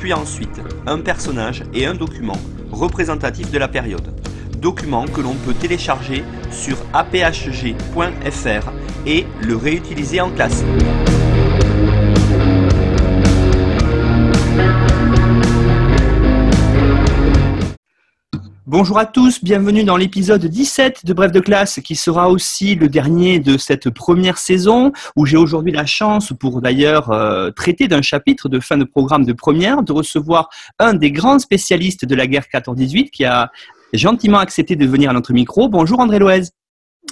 puis ensuite un personnage et un document représentatif de la période. Document que l'on peut télécharger sur aphg.fr et le réutiliser en classe. Bonjour à tous, bienvenue dans l'épisode 17 de Bref de classe qui sera aussi le dernier de cette première saison où j'ai aujourd'hui la chance pour d'ailleurs euh, traiter d'un chapitre de fin de programme de première, de recevoir un des grands spécialistes de la guerre 14-18 qui a gentiment accepté de venir à notre micro. Bonjour André Loez.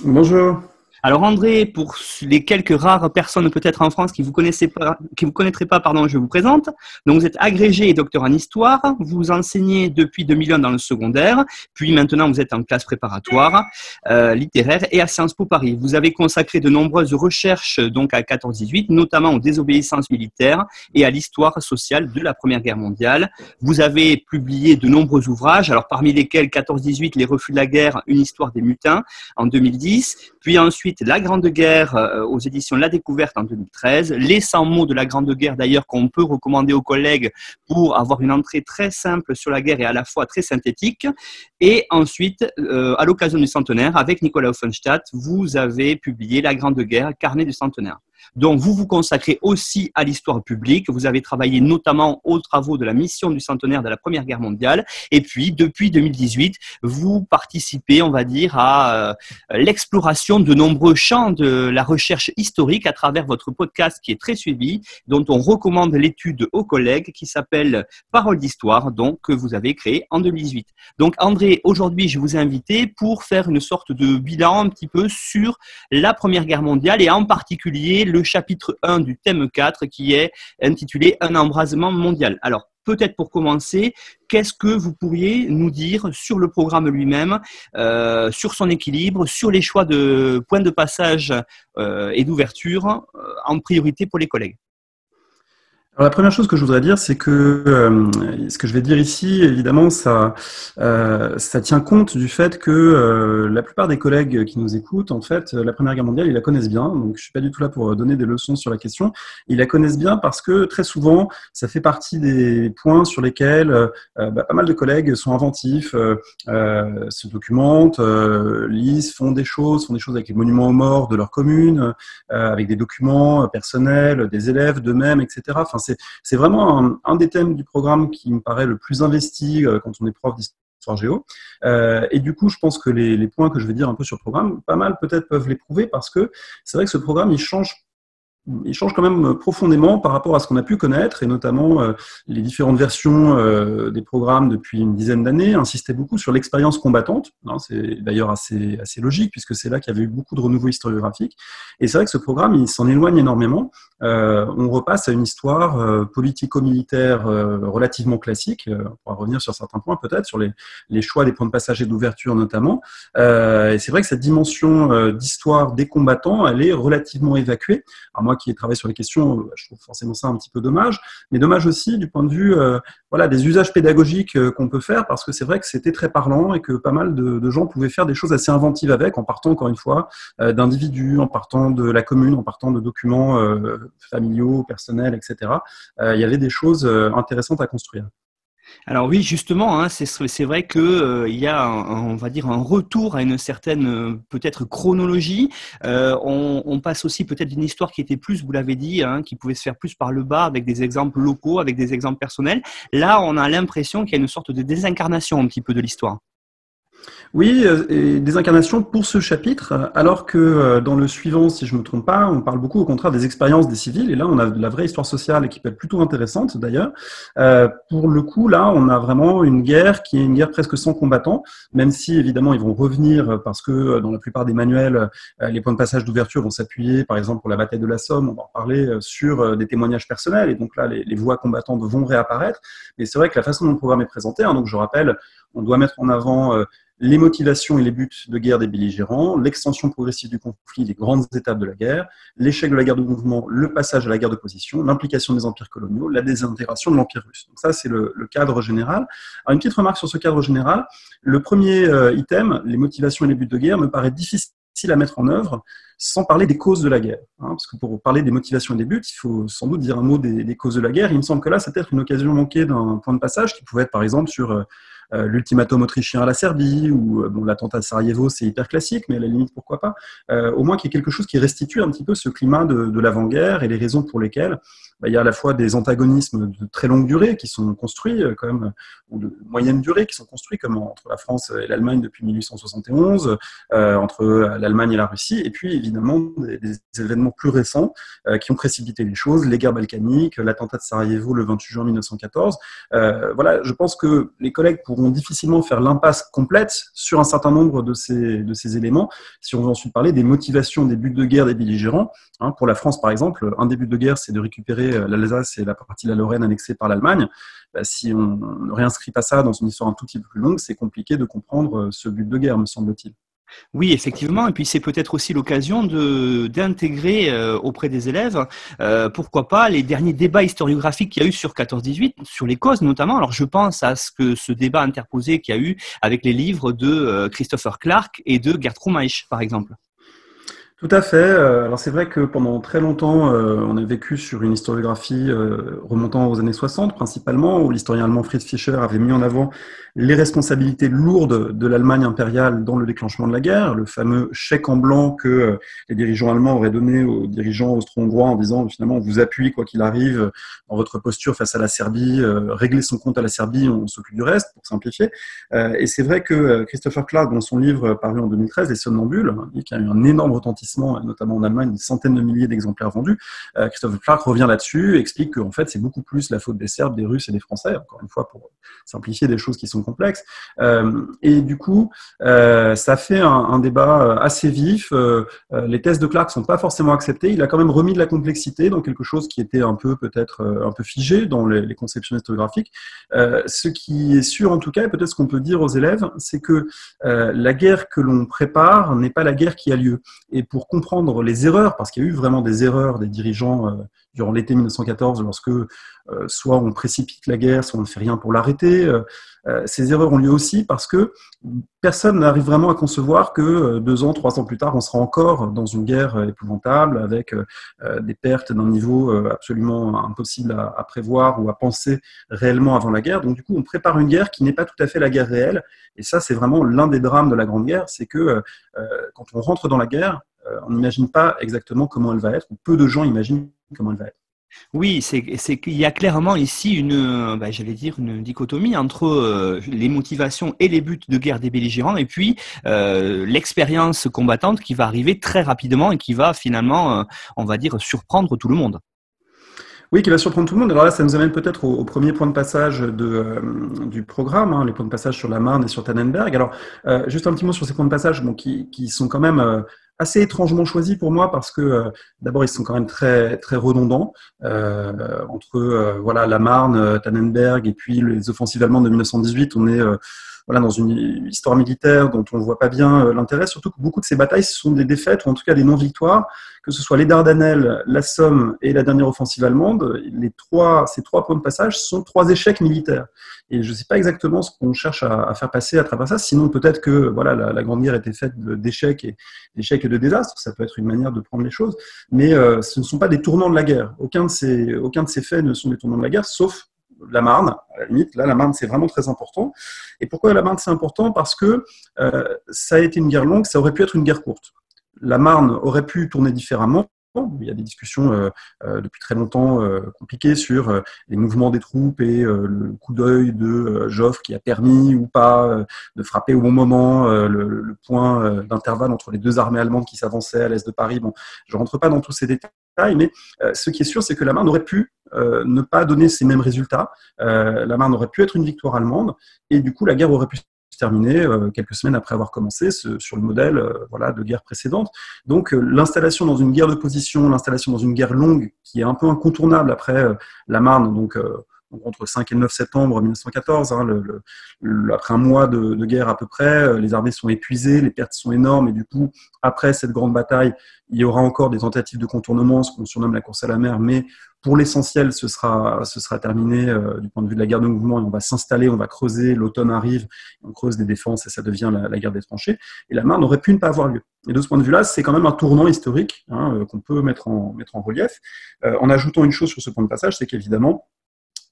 Bonjour. Alors André, pour les quelques rares personnes peut-être en France qui vous connaissez pas, vous connaîtraient pas, pardon, je vous présente. Donc vous êtes agrégé et docteur en histoire. Vous enseignez depuis 2001 dans le secondaire, puis maintenant vous êtes en classe préparatoire euh, littéraire et à Sciences Po Paris. Vous avez consacré de nombreuses recherches donc à 14-18, notamment aux désobéissances militaires et à l'histoire sociale de la Première Guerre mondiale. Vous avez publié de nombreux ouvrages, alors parmi lesquels 14-18, les refus de la guerre, une histoire des mutins en 2010, puis ensuite la Grande Guerre euh, aux éditions La Découverte en 2013. Les 100 mots de la Grande Guerre, d'ailleurs, qu'on peut recommander aux collègues pour avoir une entrée très simple sur la guerre et à la fois très synthétique. Et ensuite, euh, à l'occasion du centenaire, avec Nicolas Offenstadt, vous avez publié La Grande Guerre, carnet du centenaire. Donc, vous vous consacrez aussi à l'histoire publique. Vous avez travaillé notamment aux travaux de la mission du centenaire de la Première Guerre mondiale. Et puis, depuis 2018, vous participez, on va dire, à euh, l'exploration de nombreux champs de la recherche historique à travers votre podcast qui est très suivi, dont on recommande l'étude aux collègues qui s'appelle Parole d'histoire, donc que vous avez créé en 2018. Donc, André, aujourd'hui, je vous ai invité pour faire une sorte de bilan un petit peu sur la Première Guerre mondiale et en particulier le chapitre 1 du thème 4 qui est intitulé Un embrasement mondial. Alors, peut-être pour commencer, qu'est-ce que vous pourriez nous dire sur le programme lui-même, euh, sur son équilibre, sur les choix de points de passage euh, et d'ouverture euh, en priorité pour les collègues? La première chose que je voudrais dire, c'est que euh, ce que je vais dire ici, évidemment, ça, euh, ça tient compte du fait que euh, la plupart des collègues qui nous écoutent, en fait, la Première Guerre mondiale, ils la connaissent bien. Donc, je suis pas du tout là pour donner des leçons sur la question. Ils la connaissent bien parce que très souvent, ça fait partie des points sur lesquels bah, pas mal de collègues sont inventifs, se documentent, lisent, font des choses, font des choses avec les monuments aux morts de leur commune, avec des documents personnels, des élèves d'eux-mêmes, etc. c'est vraiment un, des thèmes du programme qui me paraît le plus investi euh, quand on est prof d'histoire géo. Euh, et du coup, je pense que les, les, points que je vais dire un peu sur le programme, pas mal peut-être peuvent les prouver parce que c'est vrai que ce programme, il change il change quand même profondément par rapport à ce qu'on a pu connaître, et notamment euh, les différentes versions euh, des programmes depuis une dizaine d'années insistaient beaucoup sur l'expérience combattante. Hein, c'est d'ailleurs assez, assez logique, puisque c'est là qu'il y avait eu beaucoup de renouveau historiographique. Et c'est vrai que ce programme, il s'en éloigne énormément. Euh, on repasse à une histoire politico-militaire relativement classique. on pourra revenir sur certains points peut-être, sur les, les, choix des points de passage et d'ouverture notamment. et c'est vrai que cette dimension d'histoire des combattants, elle est relativement évacuée. Alors moi qui ai travaillé sur les questions, euh, je trouve forcément ça un petit peu dommage, mais dommage aussi du point de vue euh, voilà, des usages pédagogiques euh, qu'on peut faire, parce que c'est vrai que c'était très parlant et que pas mal de, gens pouvaient faire des choses assez inventives avec, en partant encore une fois d'individus, en partant de la commune, en partant de documents familiaux, personnels, etc. il y avait des choses intéressantes à construire. Alors oui, justement, hein, c'est vrai qu'il euh, y a, un, on va dire, un retour à une certaine euh, peut-être chronologie. Euh, on, passe aussi peut-être d'une histoire qui était plus, vous l'avez dit, hein, qui pouvait se faire plus par le bas, avec des exemples locaux, avec des exemples personnels. Là, on a l'impression qu'il y a une sorte de désincarnation un petit peu de l'histoire. Oui, euh, et des incarnations pour ce chapitre, alors que euh, dans le suivant, si je ne me trompe pas, on parle beaucoup au contraire des expériences des civils, et là on a de la vraie histoire sociale qui peut être plutôt intéressante d'ailleurs. Euh, pour le coup, là, on a vraiment une guerre qui est une guerre presque sans combattants, même si évidemment ils vont revenir parce que dans la plupart des manuels, les points de passage d'ouverture vont s'appuyer, par exemple pour la bataille de la Somme, on va en parler sur des témoignages personnels, et donc là les, voix combattantes vont réapparaître. Mais c'est vrai que la façon dont le programme est présenté, hein, donc je rappelle, on doit mettre en avant les motivations et les buts de guerre des belligérants, l'extension progressive du conflit, les grandes étapes de la guerre, l'échec de la guerre de mouvement, le passage à la guerre de position, l'implication des empires coloniaux, la désintégration de l'empire russe. Donc ça, c'est le, cadre général. Une petite remarque sur ce cadre général. Le premier euh, item, les motivations et les buts de guerre, me paraît difficile à mettre en œuvre sans parler des causes de la guerre. Hein, parce que pour parler des motivations et des buts, il faut sans doute dire un mot des, des causes de la guerre. Il me semble que là, c'est peut-être une occasion manquée d'un point de passage qui pouvait être par exemple sur euh, euh, l'ultimatum autrichien à la Serbie ou euh, bon, l'attentat de Sarajevo, c'est hyper classique, mais à la limite, pourquoi pas. Euh, au moins qu'il y ait quelque chose qui restitue un petit peu ce climat de, de l'avant-guerre et les raisons pour lesquelles bah, il y a à la fois des antagonismes de très longue durée qui sont construits, même, ou de moyenne durée qui sont construits, comme entre la France et l'Allemagne depuis 1871, euh, entre l'Allemagne et la Russie, et puis évidemment des, événements plus récents qui ont précipité les choses, les guerres balkaniques, l'attentat de Sarajevo le 28 juin 1914. Euh, voilà, je pense que les collègues pour difficilement faire l'impasse complète sur un certain nombre de ces, de ces éléments. Si on veut ensuite parler des motivations des buts de guerre des belligérants, hein, pour la France par exemple, un des buts de guerre c'est de récupérer euh, l'Alsace et la partie de la Lorraine annexée par l'Allemagne. Bah, si on ne réinscrit pas ça dans une histoire un tout petit peu plus longue, c'est compliqué de comprendre euh, ce but de guerre, me semble-t-il. Oui, effectivement. Et puis c'est peut-être aussi l'occasion d'intégrer euh, auprès des élèves, euh, pourquoi pas, les derniers débats historiographiques qu'il y a eu sur 14-18, sur les causes notamment. Alors je pense à ce que ce débat interposé qu'il y a eu avec les livres de euh, Christopher Clark et de Gerd Krumeich, par exemple. Tout à fait. Euh, alors c'est vrai que pendant très longtemps, euh, on a vécu sur une historiographie euh, remontant aux années 60 principalement, où l'historien allemand Fritz Fischer avait mis en avant les responsabilités lourdes de l'Allemagne impériale dans le déclenchement de la guerre, le fameux chèque en blanc que les dirigeants allemands auraient donné aux dirigeants austro-hongrois en disant finalement on vous appuie quoi qu'il arrive dans votre posture face à la Serbie, régler son compte à la Serbie, on s'occupe du reste pour simplifier. et c'est vrai que Christopher Clark, dans son livre paru en 2013, Les Somnambules, qu'il y a eu un énorme retentissement notamment en Allemagne, des centaines de milliers d'exemplaires vendus. Euh, Christophe Clark revient là-dessus, explique qu'en fait, c'est beaucoup plus la faute des Serbes, des Russes et des Français, encore une fois, pour simplifier des choses qui sont complexes. Euh, et du coup, euh, ça fait un, débat assez vif. les thèses de Clark sont pas forcément acceptées. Il a quand même remis de la complexité dans quelque chose qui était un peu peut-être un peu figé dans les, conceptions historiographiques. ce qui est sûr en tout cas, et peut-être ce qu'on peut dire aux élèves, c'est que la guerre que l'on prépare n'est pas la guerre qui a lieu. Et pour comprendre les erreurs, parce qu'il y a eu vraiment des erreurs des dirigeants euh, durant l'été 1914, lorsque euh, soit on précipite la guerre, soit on ne fait rien pour l'arrêter. Euh, ces erreurs ont lieu aussi parce que personne n'arrive vraiment à concevoir que deux ans, trois ans plus tard, on sera encore dans une guerre épouvantable avec des pertes d'un niveau absolument impossible à, prévoir ou à penser réellement avant la guerre. Donc du coup, on prépare une guerre qui n'est pas tout à fait la guerre réelle. Et ça, c'est vraiment l'un des drames de la Grande Guerre, c'est que quand on rentre dans la guerre, on n'imagine pas exactement comment elle va être, ou peu de gens imaginent comment elle va être. Oui, c'est qu'il y a clairement ici une, bah, j'allais dire une dichotomie entre euh, les motivations et les buts de guerre des belligérants, et puis euh, l'expérience combattante qui va arriver très rapidement et qui va finalement, on va dire, surprendre tout le monde. Oui, qui va surprendre tout le monde. Alors là, ça nous amène peut-être au, premier point de passage de, du programme, hein, les points de passage sur la Marne et sur Tannenberg. Alors, juste un petit mot sur ces points de passage bon, qui, qui sont quand même assez étrangement choisi pour moi parce que euh, d'abord ils sont quand même très très redondants euh, entre euh, voilà la Marne, Tannenberg et puis les offensives allemandes de 1918. On est voilà, dans une histoire militaire dont on ne voit pas bien euh, l'intérêt, surtout que beaucoup de ces batailles sont des défaites, ou en tout cas des non-victoires, que ce soit les Dardanelles, la Somme et la dernière offensive allemande, les trois, ces trois points de passage sont trois échecs militaires. Et je ne sais pas exactement ce qu'on cherche à, faire passer à travers ça, sinon peut-être que voilà, la, Grande Guerre était faite d'échecs et et de désastres, ça peut être une manière de prendre les choses, mais euh, ce ne sont pas des tournants de la guerre. Aucun de, ces, aucun de ces faits ne sont des tournants de la guerre, sauf la Marne, à la limite. Là, la Marne, c'est vraiment très important. Et pourquoi la Marne, c'est important? Parce que euh, ça a été une guerre longue, ça aurait pu être une guerre courte. La Marne aurait pu tourner différemment Il y a des discussions euh, euh, depuis très longtemps compliquées sur les mouvements des troupes et le coup d'œil de Joffre qui a permis ou pas de frapper au bon moment le, point d'intervalle entre les deux armées allemandes qui s'avançaient à l'est de Paris. Bon, je rentre pas dans tous ces détails, mais ce qui est sûr, c'est que la Marne aurait pu ne pas donner ces mêmes résultats. la Marne aurait pu être une victoire allemande et du coup, la guerre aurait pu terminé euh, quelques semaines après avoir commencé sur le modèle euh, voilà, de guerre précédente. Donc euh, l'installation dans une guerre de position, l'installation dans une guerre longue qui est un peu incontournable après la Marne, donc entre 5 et 9 septembre 1914, hein, après un mois de, guerre à peu près, les armées sont épuisées, les pertes sont énormes, et du coup, après cette grande bataille, il y aura encore des tentatives de contournement, ce qu'on surnomme la course à la mer, mais pour l'essentiel, ce sera, terminé euh, du point de vue de la guerre de mouvement et on va s'installer, on va creuser, l'automne arrive, on creuse des défenses et ça devient la, guerre des tranchées. Et la Marne aurait pu ne pas avoir lieu. Et de ce point de vue-là, c'est quand même un tournant historique hein, euh, qu'on peut mettre en, relief. Euh, en ajoutant une chose sur ce point de passage, c'est qu'évidemment,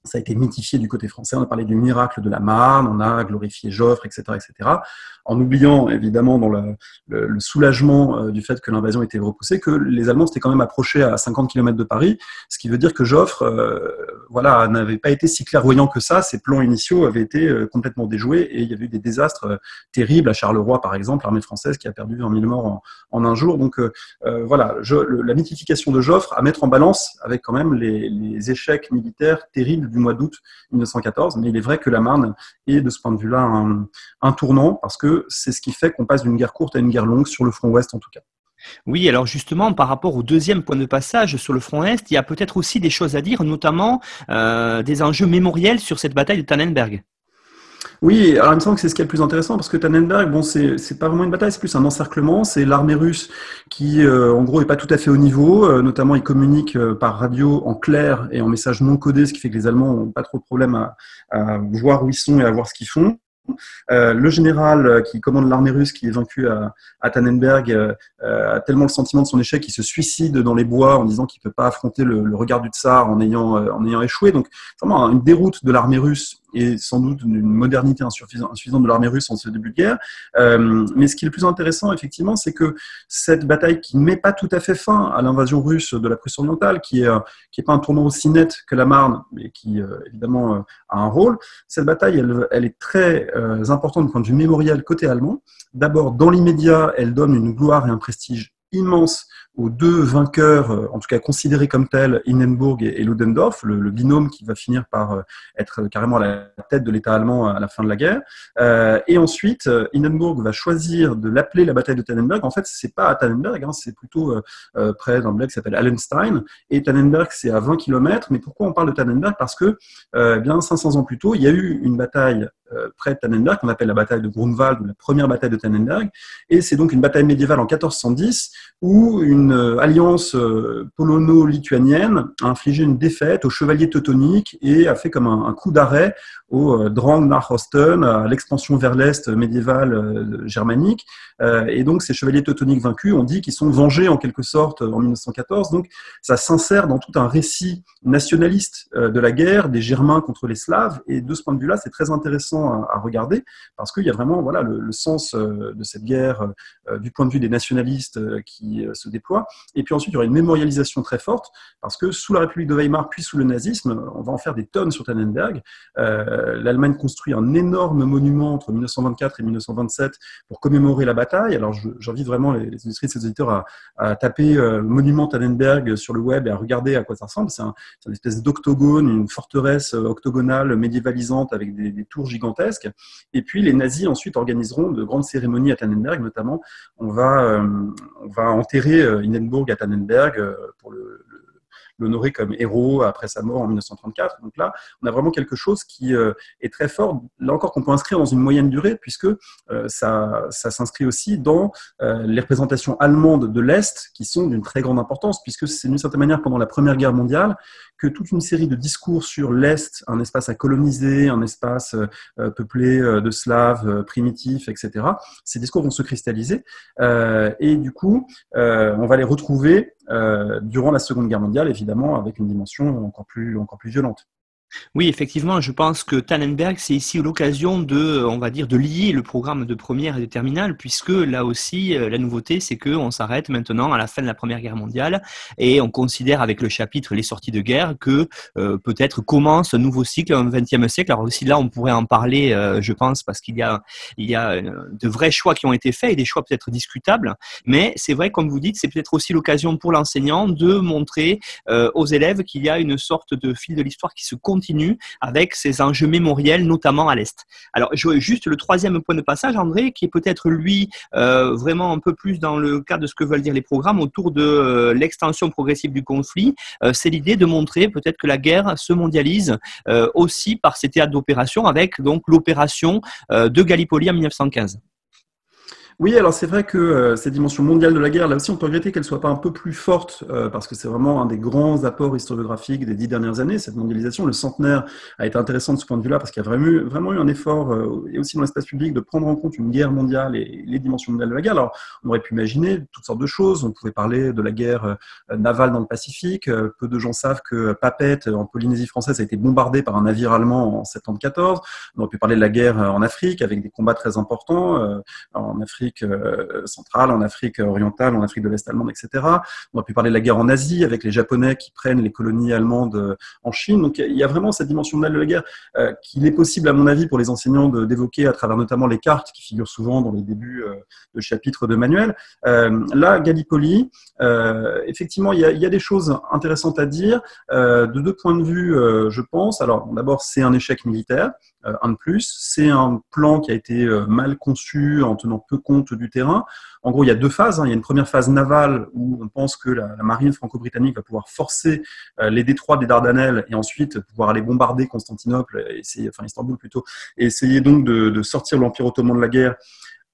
ça a été mythifié du côté français. On a parlé du miracle de la Marne, on a glorifié Joffre, etc., etc. En oubliant évidemment dans le, soulagement euh, du fait que l'invasion était repoussée, que les Allemands s'étaient quand même approchés à 50 km de Paris, ce qui veut dire que Joffre, euh, voilà, n'avait pas été si clairvoyant que ça. Ses plans initiaux avaient été euh, complètement déjoués et il y a eu des désastres terribles à Charleroi, par exemple, l'armée française qui a perdu 20 000 morts en, un jour. Donc voilà, la mythification de Joffre à mettre en balance avec quand même les échecs militaires terribles du mois d'août 1914. Mais il est vrai que la Marne est de ce point de vue-là un, tournant parce que c'est ce qui fait qu'on passe d'une guerre courte à une guerre longue sur le front ouest en tout cas. Oui, alors justement, par rapport au deuxième point de passage sur le front Est, il y a peut-être aussi des choses à dire, notamment euh, des enjeux mémoriels sur cette bataille de Tannenberg. Oui, alors il me semble que c'est ce qui est le plus intéressant parce que Tannenberg, bon, c'est pas vraiment une bataille, c'est plus un encerclement. C'est l'armée russe qui, euh, en gros, est pas tout à fait au niveau. Euh, notamment, ils communiquent euh, par radio en clair et en message non codé, ce qui fait que les Allemands ont pas trop de problème à, voir où ils sont et à voir ce qu'ils font. Le général qui commande l'armée russe, qui est vaincu à, Tannenberg, a tellement le sentiment de son échec qu'il se suicide dans les bois en disant qu'il ne peut pas affronter le, regard du tsar en ayant, en ayant échoué. Donc, vraiment une déroute de l'armée russe et sans doute une modernité insuffisante de l'armée russe en ce début de guerre. mais ce qui est le plus intéressant, effectivement, c'est que cette bataille qui ne met pas tout à fait fin à l'invasion russe de la Prusse orientale, qui est, qui est pas un tournant aussi net que la Marne, mais qui, évidemment, a un rôle, cette bataille, elle, elle est très euh, importante du point de vue mémorial côté allemand. D'abord, dans l'immédiat, elle donne une gloire et un prestige immense aux deux vainqueurs, euh, en tout cas considérés comme tels, Hindenburg et, Ludendorff, le, binôme qui va finir par euh, être carrément à la tête de l'État allemand à la fin de la guerre. Euh, et ensuite, Hindenburg va choisir de l'appeler la bataille de Tannenberg. En fait, c'est pas à Tannenberg, hein, c'est plutôt près d'un bled qui s'appelle Allenstein. Et Tannenberg, c'est à 20 km. Mais pourquoi on parle de Tannenberg? Parce que, eh bien, 500 ans plus tôt, il y a eu une bataille près de Tannenberg qu'on appelle la bataille de Grunwald, ou la première bataille de Tannenberg. Et c'est donc une bataille médiévale en 1410 où une euh, alliance euh, polono-lituanienne a infligé une défaite aux chevaliers teutoniques et a fait comme un, coup d'arrêt au euh, Drang nach Osten, à l'expansion vers l'Est médiévale germanique. Et donc, ces chevaliers teutoniques vaincus ont dit qu'ils sont vengés en quelque sorte en 1914. Donc, ça s'insère dans tout un récit nationaliste de la guerre des Germains contre les Slaves. Et de ce point de vue-là, c'est très intéressant à, regarder parce qu'il y a vraiment voilà, le sens de cette guerre du point de vue des nationalistes qui se déploie et puis ensuite, il y aura une mémorialisation très forte, parce que sous la République de Weimar, puis sous le nazisme, on va en faire des tonnes sur Tannenberg. Euh, L'Allemagne construit un énorme monument entre 1924 et 1927 pour commémorer la bataille. Alors, j'invite vraiment les, les et ses auditeurs à, taper euh, monument Tannenberg sur le web et à regarder à quoi ça ressemble. C'est un, une espèce d'octogone, une forteresse euh, octogonale médiévalisante avec des, tours gigantesques. Et puis, les nazis ensuite organiseront de grandes cérémonies à Tannenberg, notamment. On va, euh, va enterrer Hindenburg à Tannenberg euh, pour le, l'honorer comme héros après sa mort en 1934. Donc là, on a vraiment quelque chose qui euh, est très fort, là encore qu'on peut inscrire dans une moyenne durée, puisque euh, ça, ça s'inscrit aussi dans euh, les représentations allemandes de l'Est, qui sont d'une très grande importance, puisque c'est d'une certaine manière pendant la Première Guerre mondiale que toute une série de discours sur l'Est, un espace à coloniser, un espace peuplé de Slaves primitifs, etc., ces discours vont se cristalliser. et du coup, on va les retrouver durant la Seconde Guerre mondiale, évidemment, avec une dimension encore plus, encore plus violente. Oui, effectivement, je pense que Tannenberg, c'est ici l'occasion de, on va dire, de lier le programme de première et de terminale, puisque là aussi, euh, la nouveauté, c'est qu'on s'arrête maintenant à la fin de la Première Guerre mondiale et on considère avec le chapitre Les sorties de guerre que euh, peut-être commence un nouveau cycle, un XXe siècle. Alors aussi là, on pourrait en parler, euh, je pense, parce qu'il y a, y a de vrais choix qui ont été faits et des choix peut-être discutables. Mais c'est vrai, comme vous dites, c'est peut-être aussi l'occasion pour l'enseignant de montrer aux élèves qu'il y a une sorte de fil de l'histoire qui se continue avec ces enjeux mémoriels, notamment à l'Est. Alors, juste le troisième point de passage, André, qui est peut-être lui euh, vraiment un peu plus dans le cadre de ce que veulent dire les programmes autour de euh, l'extension progressive du conflit, euh, c'est l'idée de montrer peut-être que la guerre se mondialise aussi par ces théâtres d'opération, avec donc l'opération de Gallipoli en 1915. Oui, alors c'est vrai que euh, cette dimension mondiale de la guerre, là aussi, on peut regretter qu'elle soit pas un peu plus forte, euh, parce que c'est vraiment un des grands apports historiographiques des dix dernières années, cette mondialisation. Le centenaire a été intéressant de ce point de vue-là, parce qu'il y a vraiment, vraiment eu un effort, euh, et aussi dans l'espace public, de prendre en compte une guerre mondiale et les dimensions mondiales de la guerre. Alors, on aurait pu imaginer toutes sortes de choses. On pouvait parler de la guerre navale dans le Pacifique. peu de gens savent que Papette, en Polynésie française, a été bombardée par un navire allemand en 74. On aurait pu parler de la guerre en Afrique, avec des combats très importants. en Afrique, euh, centrale, en Afrique orientale, en Afrique de l'Est allemande, etc. On a pu parler de la guerre en Asie avec les Japonais qui prennent les colonies allemandes euh, en Chine. Donc il y a vraiment cette dimension de la guerre euh, qu'il est possible, à mon avis, pour les enseignants d'évoquer à travers notamment les cartes qui figurent souvent dans les débuts de chapitres de manuels. là, Gallipoli, effectivement, il y, a, des choses intéressantes à dire de deux points de vue, je pense. Alors d'abord, c'est un échec militaire. Euh, un de plus. C'est un plan qui a été euh, mal conçu en tenant peu compte du terrain. En gros, il y a deux phases. Hein. Il y a une première phase navale où on pense que la, marine franco-britannique va pouvoir forcer euh, les détroits des Dardanelles et ensuite pouvoir aller bombarder Constantinople, essayer, enfin Istanbul plutôt, et essayer donc de, de sortir l'Empire ottoman de la guerre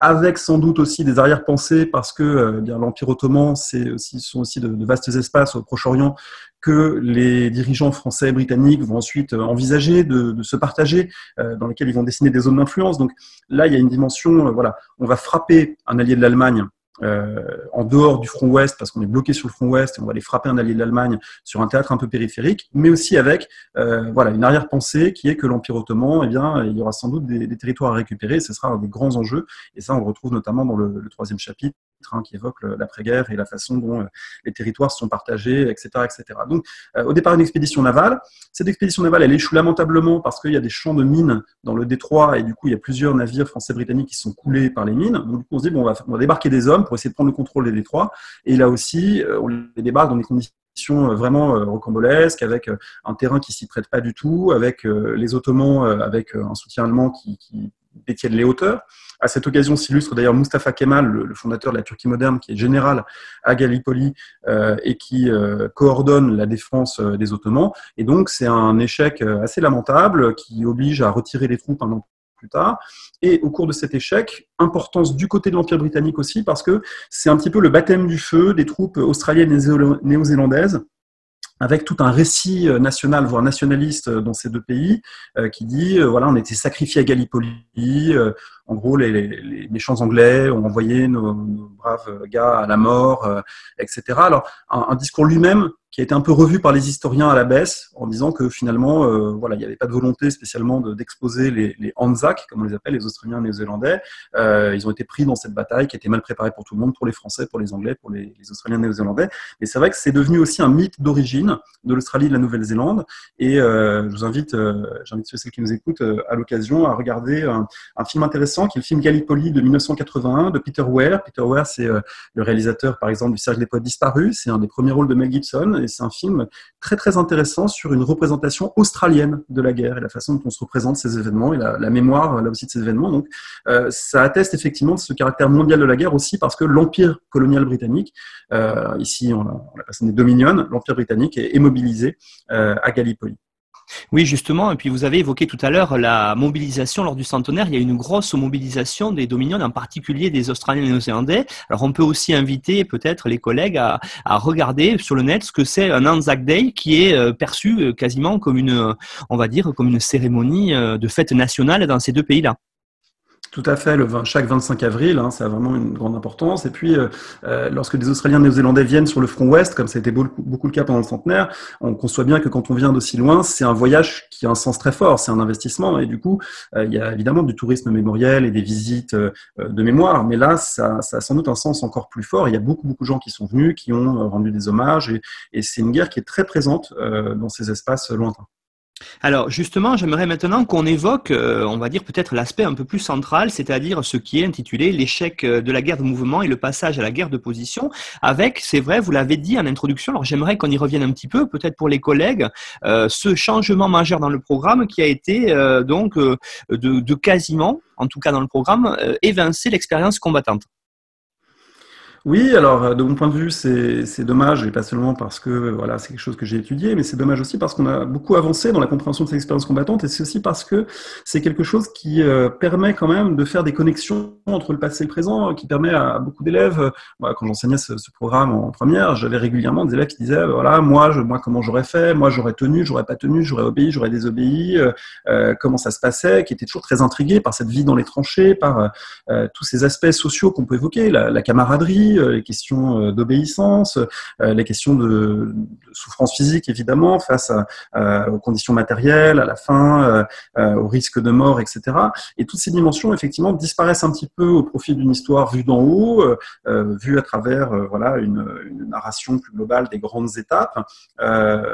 avec sans doute aussi des arrière-pensées parce que euh, bien l'Empire ottoman, c'est aussi, sont aussi de, vastes espaces au Proche-Orient que les dirigeants français et britanniques vont ensuite euh, envisager de, se partager, euh, dans lesquels ils vont dessiner des zones d'influence. Donc là, il y a une dimension, voilà, on va frapper un allié de l'Allemagne en dehors du front ouest, parce qu'on est bloqué sur le front ouest et on va aller frapper un allié de l'Allemagne sur un théâtre un peu périphérique, mais aussi avec euh, voilà, une arrière-pensée qui est que l'Empire ottoman, eh bien, il y aura sans doute des, territoires à récupérer, ce sera un des grands enjeux, et ça on le retrouve notamment dans le troisième chapitre, qui évoque l'après-guerre et la façon dont euh, les territoires sont partagés, etc. etc. Donc, euh, au départ, une expédition navale. Cette expédition navale, elle échoue lamentablement parce qu'il y a des champs de mines dans le détroit, et du coup, il y a plusieurs navires français-britanniques qui sont coulés par les mines. Donc, du coup, on se dit, bon, on va, débarquer des hommes pour essayer de prendre le contrôle des détroits. Et là aussi, euh, on les débarque dans des conditions vraiment rocambolesques, avec un terrain qui s'y prête pas du tout, avec les Ottomans, avec un soutien allemand qui détiennent les hauteurs. À cette occasion s'illustre d'ailleurs Mustafa Kemal, le, fondateur de la Turquie moderne, qui est général à Gallipoli et qui coordonne la défense des Ottomans. Et donc c'est un échec assez lamentable qui oblige à retirer les troupes un an tard. Et au cours de cet échec, importance du côté de l'Empire britannique aussi, parce que c'est un petit peu le baptême du feu des troupes australiennes et néo-zélandaises avec tout un récit euh, national, voire nationaliste euh, dans ces deux pays, euh, qui dit, voilà, on était sacrifiés à Gallipoli, en gros, les, méchants anglais ont envoyé nos, braves gars à la mort, etc. Alors, un discours lui-même qui a été un peu revu par les historiens à la baisse, en disant que finalement, euh, voilà, il n'y avait pas de volonté spécialement d'exposer les, les comme on les appelle, les Australiens néo-zélandais. Euh, ils ont été pris dans cette bataille qui était mal préparée pour tout le monde, pour les Français, pour les Anglais, pour les, Australiens néo-zélandais. Mais c'est vrai que c'est devenu aussi un mythe d'origine de l'Australie et de la Nouvelle-Zélande. Et euh, je vous invite, j'invite ceux qui nous écoutent à l'occasion à regarder un, film intéressant qui est le film Gallipoli de 1981 de Peter Weir. Peter Weir, c'est le réalisateur, par exemple, du Serge des Poètes disparus. C'est un des premiers rôles de Mel Gibson et c'est un film très très intéressant sur une représentation australienne de la guerre et la façon dont on se représente ces événements et la, mémoire là aussi de ces événements. Donc euh, ça atteste effectivement de ce caractère mondial de la guerre aussi parce que l'empire colonial britannique, euh, ici on la personne des Dominion, l'empire britannique est, mobilisé euh, à Gallipoli. Oui, justement. Et puis vous avez évoqué tout à l'heure la mobilisation lors du centenaire. Il y a une grosse mobilisation des Dominions, en particulier des Australiens et Néo-Zélandais. Alors on peut aussi inviter peut-être les collègues à, regarder sur le net ce que c'est un Anzac Day qui est euh, perçu euh, quasiment comme une, on va dire, comme une cérémonie euh, de fête nationale dans ces deux pays-là. Tout à fait, le chaque 25 avril, hein, ça a vraiment une grande importance. Et puis, euh, euh, lorsque des Australiens Néo-Zélandais viennent sur le front ouest, comme ça a été beaucoup, le cas pendant le centenaire, on conçoit bien que quand on vient d'aussi loin, c'est un voyage qui a un sens très fort, c'est un investissement. Et du coup, euh, il y a évidemment du tourisme mémoriel et des visites de mémoire, mais là, ça, ça, a sans doute un sens encore plus fort. Il y a beaucoup, beaucoup de gens qui sont venus, qui ont rendu des hommages, et, et c'est une guerre qui est très présente dans ces espaces lointains. Alors justement, j'aimerais maintenant qu'on évoque, euh, on va dire peut-être l'aspect un peu plus central, c'est-à-dire ce qui est intitulé l'échec euh, de la guerre de mouvement et le passage à la guerre de position, avec, c'est vrai, vous l'avez dit en introduction, alors j'aimerais qu'on y revienne un petit peu, peut-être pour les collègues, euh, ce changement majeur dans le programme qui a été donc de, de, quasiment, en tout cas dans le programme, évincer l'expérience combattante. Oui, alors euh, de mon point de vue, c'est dommage, et pas seulement parce que voilà, c'est quelque chose que j'ai étudié, mais c'est dommage aussi parce qu'on a beaucoup avancé dans la compréhension de cette expérience combattante, et c'est aussi parce que c'est quelque chose qui euh, permet quand même de faire des connexions entre le passé et le présent, qui permet à beaucoup d'élèves, euh, quand j'enseignais ce, programme en première, j'avais régulièrement des élèves qui disaient, voilà, moi, je, moi comment j'aurais fait, moi j'aurais tenu, j'aurais pas tenu, j'aurais obéi, j'aurais désobéi, euh, comment ça se passait, qui étaient toujours très intrigués par cette vie dans les tranchées, par tous ces aspects sociaux qu'on peut évoquer, la camaraderie, euh, les questions euh, d'obéissance, euh, les questions de, souffrance physique évidemment face aux conditions matérielles, à la faim, au risque de mort, etc. Et toutes ces dimensions effectivement disparaissent un petit peu au profit d'une histoire vue d'en haut, vue à travers voilà une, narration plus globale des grandes étapes.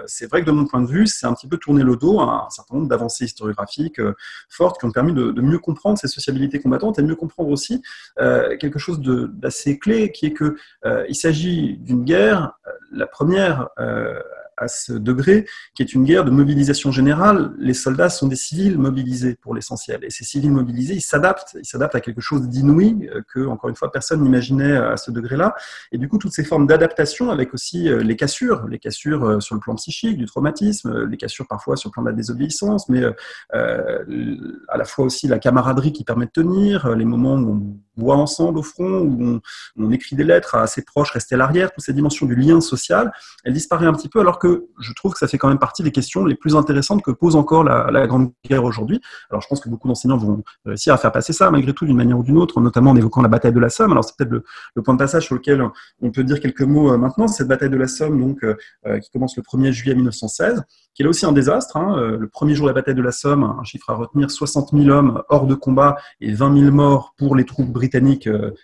c'est vrai que de mon point de vue, c'est un petit peu tourner le dos à un certain nombre d'avancées historiographiques fortes qui ont permis de, de, mieux comprendre ces sociabilités combattantes et de mieux comprendre aussi quelque chose d'assez clé qui est qu'il euh, s'agit d'une guerre, euh, la première euh, à ce degré, qui est une guerre de mobilisation générale. Les soldats sont des civils mobilisés pour l'essentiel. Et ces civils mobilisés, ils s'adaptent. Ils s'adaptent à quelque chose d'inouï que, encore une fois, personne n'imaginait à ce degré-là. Et du coup, toutes ces formes d'adaptation avec aussi les cassures, les cassures sur le plan psychique, du traumatisme, les cassures parfois sur le plan de la désobéissance, mais à la fois aussi la camaraderie qui permet de tenir, les moments où on boit ensemble au front, où on, écrit des lettres à ses proches restés à l'arrière, toutes ces dimensions du lien social, elles disparaissent un petit peu alors que je trouve que ça fait quand même partie des questions les plus intéressantes que pose encore la, Grande Guerre aujourd'hui. Alors je pense que beaucoup d'enseignants vont réussir à faire passer ça malgré tout d'une manière ou d'une autre, notamment en évoquant la bataille de la Somme. Alors c'est peut-être le, point de passage sur lequel on peut dire quelques mots euh, maintenant. Cette bataille de la Somme, donc, euh, euh, qui commence le 1er juillet 1916, qui est là aussi un désastre. Hein. Le premier jour de la bataille de la Somme, un chiffre à retenir, 60 000 hommes hors de combat et 20 000 morts pour les troupes britanniques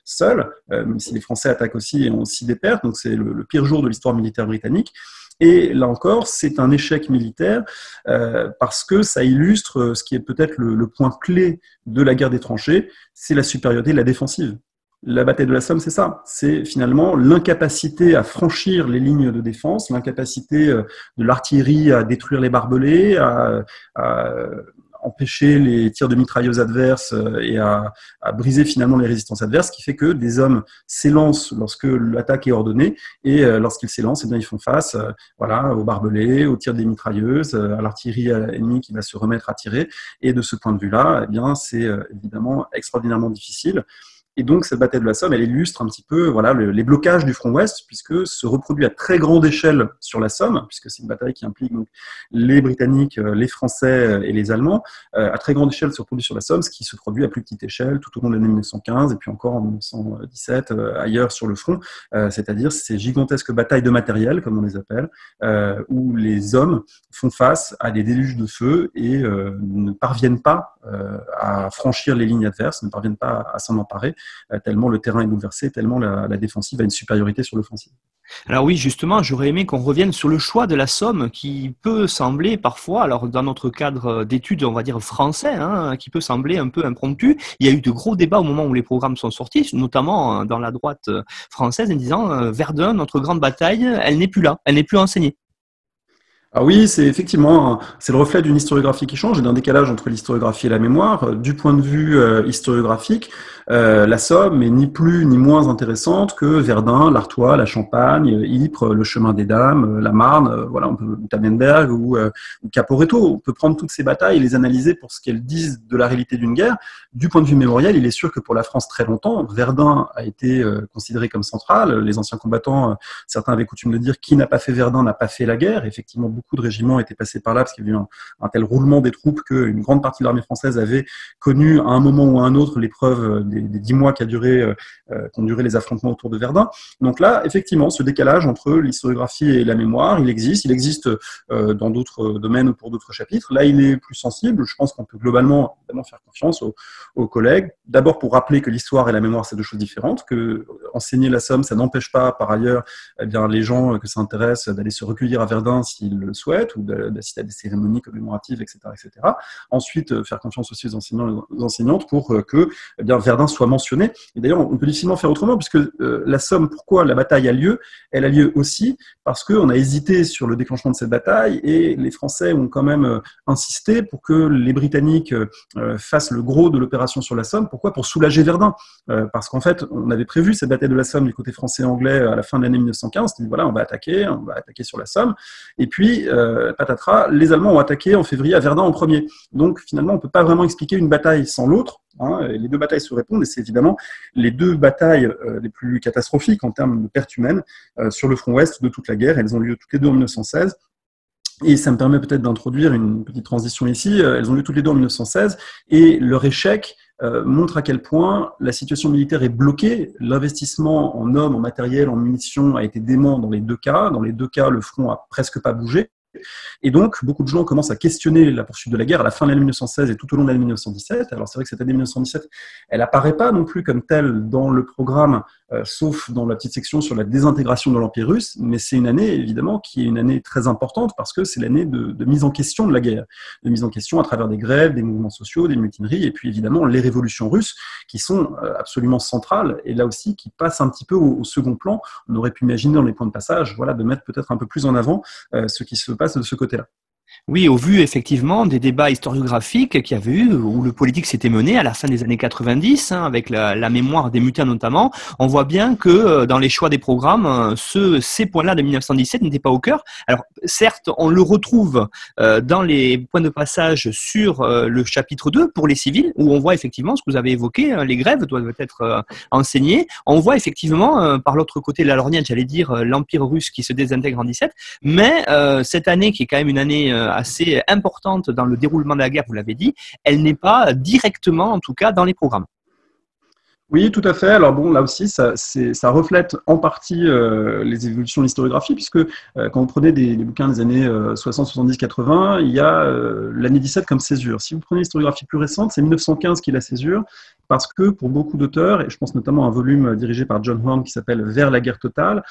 seules, même si les Français attaquent aussi et ont aussi des pertes. Donc c'est le pire jour de l'histoire militaire britannique. Et là encore, c'est un échec militaire euh, parce que ça illustre euh, ce qui est peut-être le, point clé de la guerre des tranchées, c'est la supériorité de la défensive. La bataille de la Somme, c'est ça. C'est finalement l'incapacité à franchir les lignes de défense, l'incapacité euh, de l'artillerie à détruire les barbelés, à empêcher les tirs de mitrailleuses adverses euh, et à, briser finalement les résistances adverses, ce qui fait que des hommes s'élancent lorsque l'attaque est ordonnée et euh, lorsqu'ils s'élancent, eh ils font face euh, voilà, aux barbelés, aux tirs des mitrailleuses, à l'artillerie ennemie qui va se remettre à tirer. Et de ce point de vue-là, eh c'est évidemment extraordinairement difficile. Et donc, cette bataille de la Somme, elle illustre un petit peu voilà, les blocages du front ouest, puisque se reproduit à très grande échelle sur la Somme, puisque c'est une bataille qui implique donc, les Britanniques, euh, les Français euh, et les Allemands, euh, à très grande échelle se reproduit sur la Somme, ce qui se produit à plus petite échelle tout au long de l'année 1915 et puis encore en 1917 ailleurs sur le front, c'est-à-dire ces gigantesques batailles de matériel, comme on les appelle, où les hommes font face à des déluges de feu et ne parviennent pas à franchir les lignes adverses, ne parviennent pas à s'en emparer. Euh, tellement le terrain est bouleversé, tellement la, défensive a une supériorité sur l'offensive. Alors oui, justement, j'aurais aimé qu'on revienne sur le choix de la somme qui peut sembler parfois, alors dans notre cadre d'études, on va dire français, hein, qui peut sembler un peu impromptu. Il y a eu de gros débats au moment où les programmes sont sortis, notamment euh, dans la droite française, en disant euh, Verdun, notre grande bataille, elle n'est plus là, elle n'est plus enseignée. Ah oui, c'est effectivement c'est le reflet d'une historiographie qui change et d'un décalage entre l'historiographie et la mémoire. Du point de vue historiographique, la Somme est ni plus ni moins intéressante que Verdun, l'Artois, la Champagne, Ypres, le Chemin des Dames, la Marne, voilà, on peut Tannenberg ou, ou Caporetto. On peut prendre toutes ces batailles et les analyser pour ce qu'elles disent de la réalité d'une guerre. Du point de vue mémoriel, il est sûr que pour la France très longtemps, Verdun a été considéré comme central. Les anciens combattants, certains avaient coutume de dire qui n'a pas fait Verdun n'a pas fait la guerre. Effectivement, beaucoup de régiments étaient passés par là parce qu'il y avait eu un, tel roulement des troupes qu'une grande partie de l'armée française avait connu à un moment ou à un autre l'épreuve des, dix mois qui a duré, euh, euh, ont duré les affrontements autour de Verdun. Donc là, effectivement, ce décalage entre l'historiographie et la mémoire, il existe. Il existe euh, dans d'autres domaines ou pour d'autres chapitres. Là, il est plus sensible. Je pense qu'on peut globalement faire confiance aux, collègues. D'abord pour rappeler que l'histoire et la mémoire, c'est deux choses différentes, que enseigner la somme, ça n'empêche pas par ailleurs eh bien, les gens que ça intéresse d'aller se recueillir à Verdun s'ils le souhaitent, ou d'assister à des cérémonies commémoratives, etc. etc. Ensuite, euh, faire confiance aussi aux enseignants et aux enseignantes pour euh, que eh bien, Verdun soit mentionné. Et d'ailleurs, on peut difficilement faire autrement, puisque euh, la somme, pourquoi la bataille a lieu? Elle a lieu aussi parce qu'on a hésité sur le déclenchement de cette bataille, et les Français ont quand même insisté pour que les Britanniques fassent le gros de l'opération sur la Somme. Pourquoi? Pour soulager Verdun. parce qu'en fait, on avait prévu cette bataille de la Somme du côté français et anglais à la fin de l'année 1915. voilà, on va attaquer, on va attaquer sur la Somme. Et puis, euh, patatras, les Allemands ont attaqué en février à Verdun en premier. Donc finalement, on ne peut pas vraiment expliquer une bataille sans l'autre. Hein. les deux batailles se répondent et c'est évidemment les deux batailles euh, les plus catastrophiques en termes de pertes humaines euh, sur le front ouest de toute la guerre. Elles ont lieu toutes les deux en 1916. Et ça me permet peut-être d'introduire une petite transition ici. Elles ont lieu toutes les deux en 1916 et leur échec euh, montre à quel point la situation militaire est bloquée. L'investissement en hommes, en matériel, en munitions a été dément dans les deux cas. Dans les deux cas, le front a presque pas bougé. Et donc, beaucoup de gens commencent à questionner la poursuite de la guerre à la fin de l'année 1916 et tout au long de l'année 1917. Alors, c'est vrai que cette année 1917, elle apparaît pas non plus comme telle dans le programme, euh, sauf dans la petite section sur la désintégration de l'Empire russe, mais c'est une année, évidemment, qui est une année très importante parce que c'est l'année de, mise en question de la guerre, de mise en question à travers des grèves, des mouvements sociaux, des mutineries, et puis évidemment les révolutions russes qui sont euh, absolument centrales et là aussi qui passent un petit peu au, second plan. On aurait pu imaginer dans les points de passage, voilà, de mettre peut-être un peu plus en avant euh, ce qui se passe de ce côté-là. Oui, au vu effectivement des débats historiographiques qu'il y avait eu, où le politique s'était mené à la fin des années 90, hein, avec la, mémoire des mutins notamment, on voit bien que euh, dans les choix des programmes, euh, ce, ces points-là de 1917 n'étaient pas au cœur. Alors certes, on le retrouve euh, dans les points de passage sur le chapitre 2 pour les civils, où on voit effectivement ce que vous avez évoqué, hein, les grèves doivent être enseignées. On voit effectivement par l'autre côté de la lorgnette, j'allais dire l'Empire russe qui se désintègre en 17, mais cette année qui est quand même une année assez importante dans le déroulement de la guerre, vous l'avez dit, elle n'est pas directement, en tout cas, dans les programmes. Oui, tout à fait. Alors bon, là aussi, ça, reflète en partie euh, les évolutions de l'historiographie, puisque euh, quand vous prenez des, bouquins des années 60, 70, 80, il y a euh, l'année 17 comme césure. Si vous prenez l'historiographie plus récente, c'est 1915 qui est la césure, parce que pour beaucoup d'auteurs, et je pense notamment à un volume dirigé par John Horn qui s'appelle Vers la guerre totale,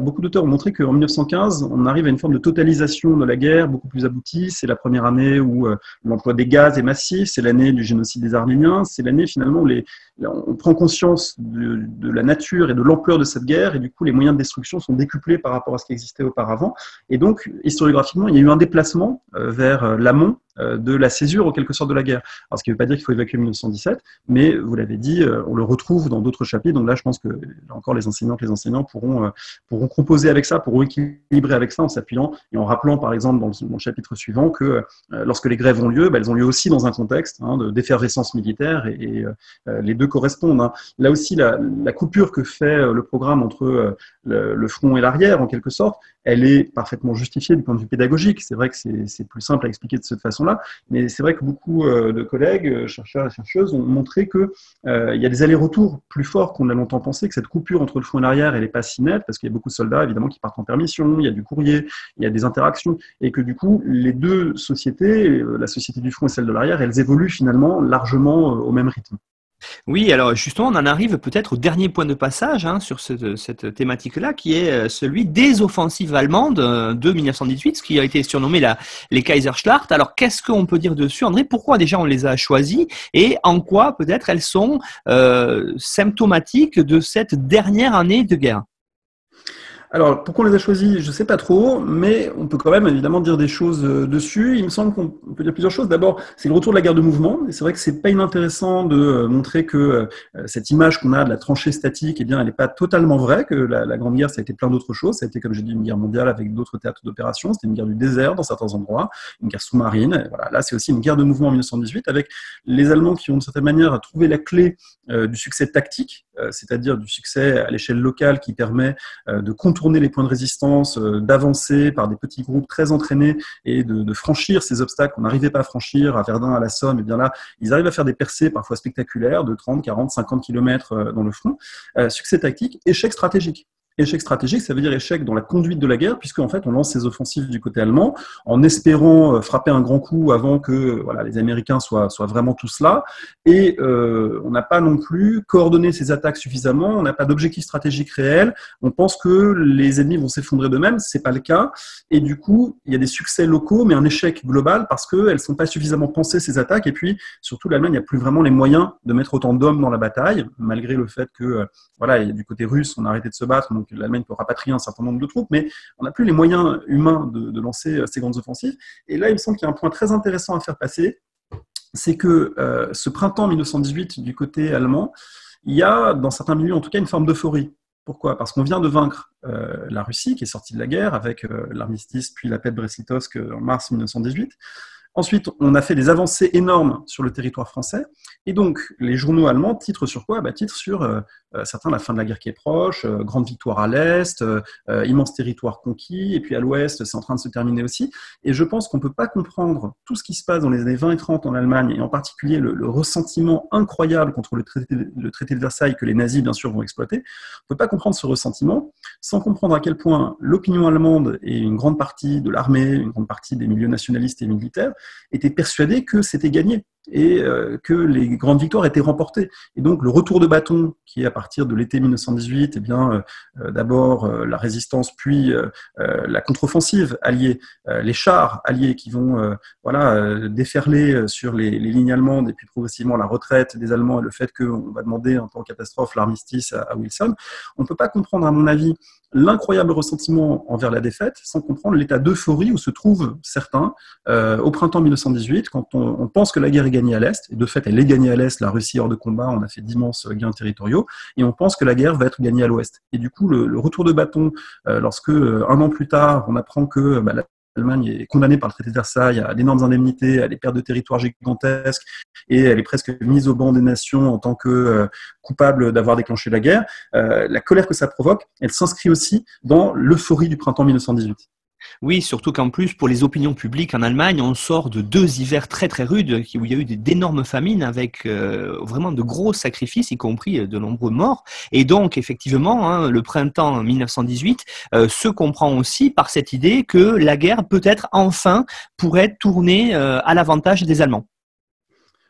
beaucoup d'auteurs ont montré qu'en 1915, on arrive à une forme de totalisation de la guerre beaucoup plus aboutie. C'est la première année où l'emploi des gaz est massif, c'est l'année du génocide des Arméniens, c'est l'année finalement où les, on prend conscience de, la nature et de l'ampleur de cette guerre, et du coup, les moyens de destruction sont décuplés par rapport à ce qui existait auparavant. Et donc, historiographiquement, il y a eu un déplacement euh, vers euh, l'amont de la césure en quelque sorte de la guerre. Alors, ce qui ne veut pas dire qu'il faut évacuer 1917, mais vous l'avez dit, euh, on le retrouve dans d'autres chapitres. Donc là, je pense que là encore, les enseignantes, les enseignants pourront, euh, pourront composer avec ça, pourront équilibrer avec ça en s'appuyant et en rappelant, par exemple, dans le, chapitre suivant, que lorsque les grèves ont lieu, bah, elles ont lieu aussi dans un contexte hein, d'effervescence militaire et, les deux correspondent. Hein. Là aussi, la, coupure que fait le programme entre le front et l'arrière, en quelque sorte, elle est parfaitement justifiée du point de vue pédagogique. C'est vrai que c'est plus simple à expliquer de cette mais c'est vrai que beaucoup euh, de collègues, euh, chercheurs et chercheuses, ont montré qu'il euh, y a des allers-retours plus forts qu'on a longtemps pensé, que cette coupure entre le front et l'arrière, elle n'est pas si nette, parce qu'il y a beaucoup de soldats, évidemment, qui partent en permission, il y a du courrier, il y a des interactions, et que du coup, les deux sociétés, la société du front et celle de l'arrière, elles évoluent finalement largement au même rythme. Oui, alors justement, on en arrive peut-être au dernier point de passage hein, sur cette, thématique-là, qui est euh, celui des offensives allemandes euh, de 1918, ce qui a été surnommé les Kaiserschlacht. Alors, qu'est-ce qu'on peut dire dessus, André? Pourquoi déjà on les a choisies? Et en quoi peut-être elles sont euh, symptomatiques de cette dernière année de guerre? Alors, pourquoi on les a choisis, je ne sais pas trop, mais on peut quand même évidemment dire des choses euh, dessus. Il me semble qu'on peut dire plusieurs choses. D'abord, c'est le retour de la guerre de mouvement. Et c'est vrai que c'est pas inintéressant de euh, montrer que euh, cette image qu'on a de la tranchée statique, eh bien, elle n'est pas totalement vraie, que la, Grande Guerre, ça a été plein d'autres choses. Ça a été, comme j'ai dit, une guerre mondiale avec d'autres théâtres d'opération. C'était une guerre du désert dans certains endroits, une guerre sous-marine. Voilà, là, c'est aussi une guerre de mouvement en 1918 avec les Allemands qui ont, de certaine manière, trouvé la clé du succès tactique, c'est-à-dire du succès à l'échelle locale qui permet de contourner les points de résistance, euh, d'avancer par des petits groupes très entraînés et de, franchir ces obstacles qu'on n'arrivait pas à franchir à Verdun, à la Somme. Et bien là, ils arrivent à faire des percées parfois spectaculaires de 30, 40, 50 km dans le front. Euh, succès tactique, échec stratégique. Échec stratégique, ça veut dire échec dans la conduite de la guerre, puisque en fait, on lance ces offensives du côté allemand en espérant euh, frapper un grand coup avant que voilà, les Américains soient, soient vraiment tous là. Et euh, on n'a pas non plus coordonné ces attaques suffisamment, on n'a pas d'objectif stratégique réel. On pense que les ennemis vont s'effondrer d'eux-mêmes, c'est pas le cas. Et du coup, il y a des succès locaux, mais un échec global parce qu'elles sont pas suffisamment pensées ces attaques. Et puis, surtout, l'Allemagne n'a plus vraiment les moyens de mettre autant d'hommes dans la bataille, malgré le fait que, euh, voilà, du côté russe, on a arrêté de se battre. l'Allemagne peut rapatrier un certain nombre de troupes, mais on n'a plus les moyens humains de, lancer euh, ces grandes offensives. Et là, il me semble qu'il y a un point très intéressant à faire passer, c'est que euh, ce printemps 1918 du côté allemand, il y a, dans certains milieux en tout cas, une forme d'euphorie. Pourquoi? Parce qu'on vient de vaincre euh, la Russie, qui est sortie de la guerre avec l'armistice puis la paix de Brest-Litovsk en mars 1918. Ensuite, on a fait des avancées énormes sur le territoire français. Et donc, les journaux allemands titrent sur quoi? Bah, Titrent sur euh, euh, certains la fin de la guerre qui est proche, euh, grande victoire à l'Est, immense territoire conquis, et puis à l'Ouest, c'est en train de se terminer aussi. Et je pense qu'on ne peut pas comprendre tout ce qui se passe dans les années 20 et 30 en Allemagne, et en particulier le, ressentiment incroyable contre le traité, le traité de Versailles que les nazis, bien sûr, vont exploiter. On ne peut pas comprendre ce ressentiment sans comprendre à quel point l'opinion allemande et une grande partie de l'armée, une grande partie des milieux nationalistes et militaires étaient persuadés que c'était gagné et euh, que les grandes victoires étaient remportées. Et donc le retour de bâton, qui est à partir de l'été 1918, eh bien euh, euh, d'abord la résistance, puis la contre-offensive alliée, les chars alliés qui vont voilà déferler sur les, lignes allemandes, et puis progressivement la retraite des Allemands et le fait qu'on va demander en tant que catastrophe l'armistice à, Wilson. On ne peut pas comprendre, à mon avis, l'incroyable ressentiment envers la défaite sans comprendre l'état d'euphorie où se trouvent certains au printemps 1918, quand on, on pense que la guerre est gagnée à l'Est, et de fait, elle est gagnée à l'Est, la Russie hors de combat, on a fait d'immenses gains territoriaux, et on pense que la guerre va être gagnée à l'Ouest. Et du coup, le, retour de bâton, euh, lorsque, euh, un an plus tard, on apprend que bah, l'Allemagne est condamnée par le traité de Versailles à d'énormes indemnités, à des pertes de territoire gigantesques, et elle est presque mise au banc des nations en tant que euh, coupable d'avoir déclenché la guerre. la colère que ça provoque, elle s'inscrit aussi dans l'euphorie du printemps 1918. Oui, surtout qu'en plus, pour les opinions publiques en Allemagne, on sort de deux hivers très très rudes où il y a eu d'énormes famines avec euh, vraiment de gros sacrifices, y compris euh, de nombreux morts. Et donc, effectivement, hein, le printemps 1918 euh, se comprend aussi par cette idée que la guerre peut-être enfin pourrait tourner à l'avantage des Allemands.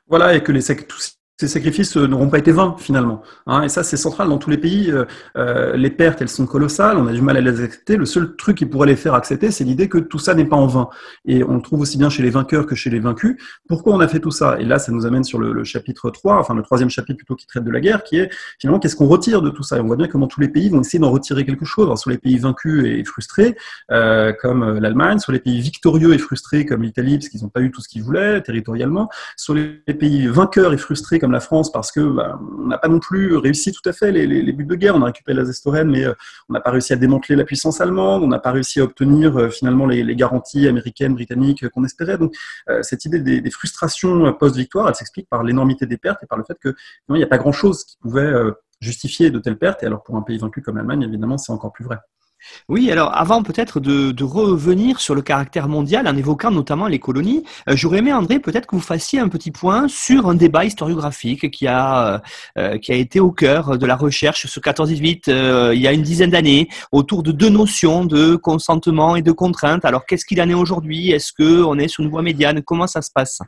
Voilà, et que les, tous ces sacrifices euh, n'auront pas été vains finalement. Hein, et ça, c'est central dans tous les pays. Euh, euh, les pertes, elles sont colossales. On a du mal à les accepter. Le seul truc qui pourrait les faire accepter, c'est l'idée que tout ça n'est pas en vain. Et on le trouve aussi bien chez les vainqueurs que chez les vaincus. Pourquoi on a fait tout ça? Et là, ça nous amène sur le, chapitre 3, enfin le troisième chapitre plutôt qui traite de la guerre, qui est finalement qu'est-ce qu'on retire de tout ça? Et on voit bien comment tous les pays vont essayer d'en retirer quelque chose. Alors, sur les pays vaincus et frustrés, comme l'Allemagne, sur les pays victorieux et frustrés comme l'Italie, parce qu'ils n'ont pas eu tout ce qu'ils voulaient territorialement, sur les pays vainqueurs et frustrés comme la France parce que bah, on n'a pas non plus réussi tout à fait les, buts de guerre. On a récupéré la Zestorène, mais euh, on n'a pas réussi à démanteler la puissance allemande. On n'a pas réussi à obtenir euh, finalement les, garanties américaines, britanniques euh, qu'on espérait. Donc cette idée des, frustrations post-victoire, elle s'explique par l'énormité des pertes et par le fait que il n'y a pas grand-chose qui pouvait justifier de telles pertes. Et alors pour un pays vaincu comme l'Allemagne, évidemment, c'est encore plus vrai. Oui, alors avant peut-être de, revenir sur le caractère mondial en évoquant notamment les colonies, euh, j'aurais aimé André peut-être que vous fassiez un petit point sur un débat historiographique qui a euh, euh, été au cœur de la recherche sur 14-18 il y a une dizaine d'années autour de deux notions de consentement et de contrainte. Alors qu'est-ce qu'il en est aujourd'hui? Est-ce que on est sur une voie médiane? Comment ça se passe?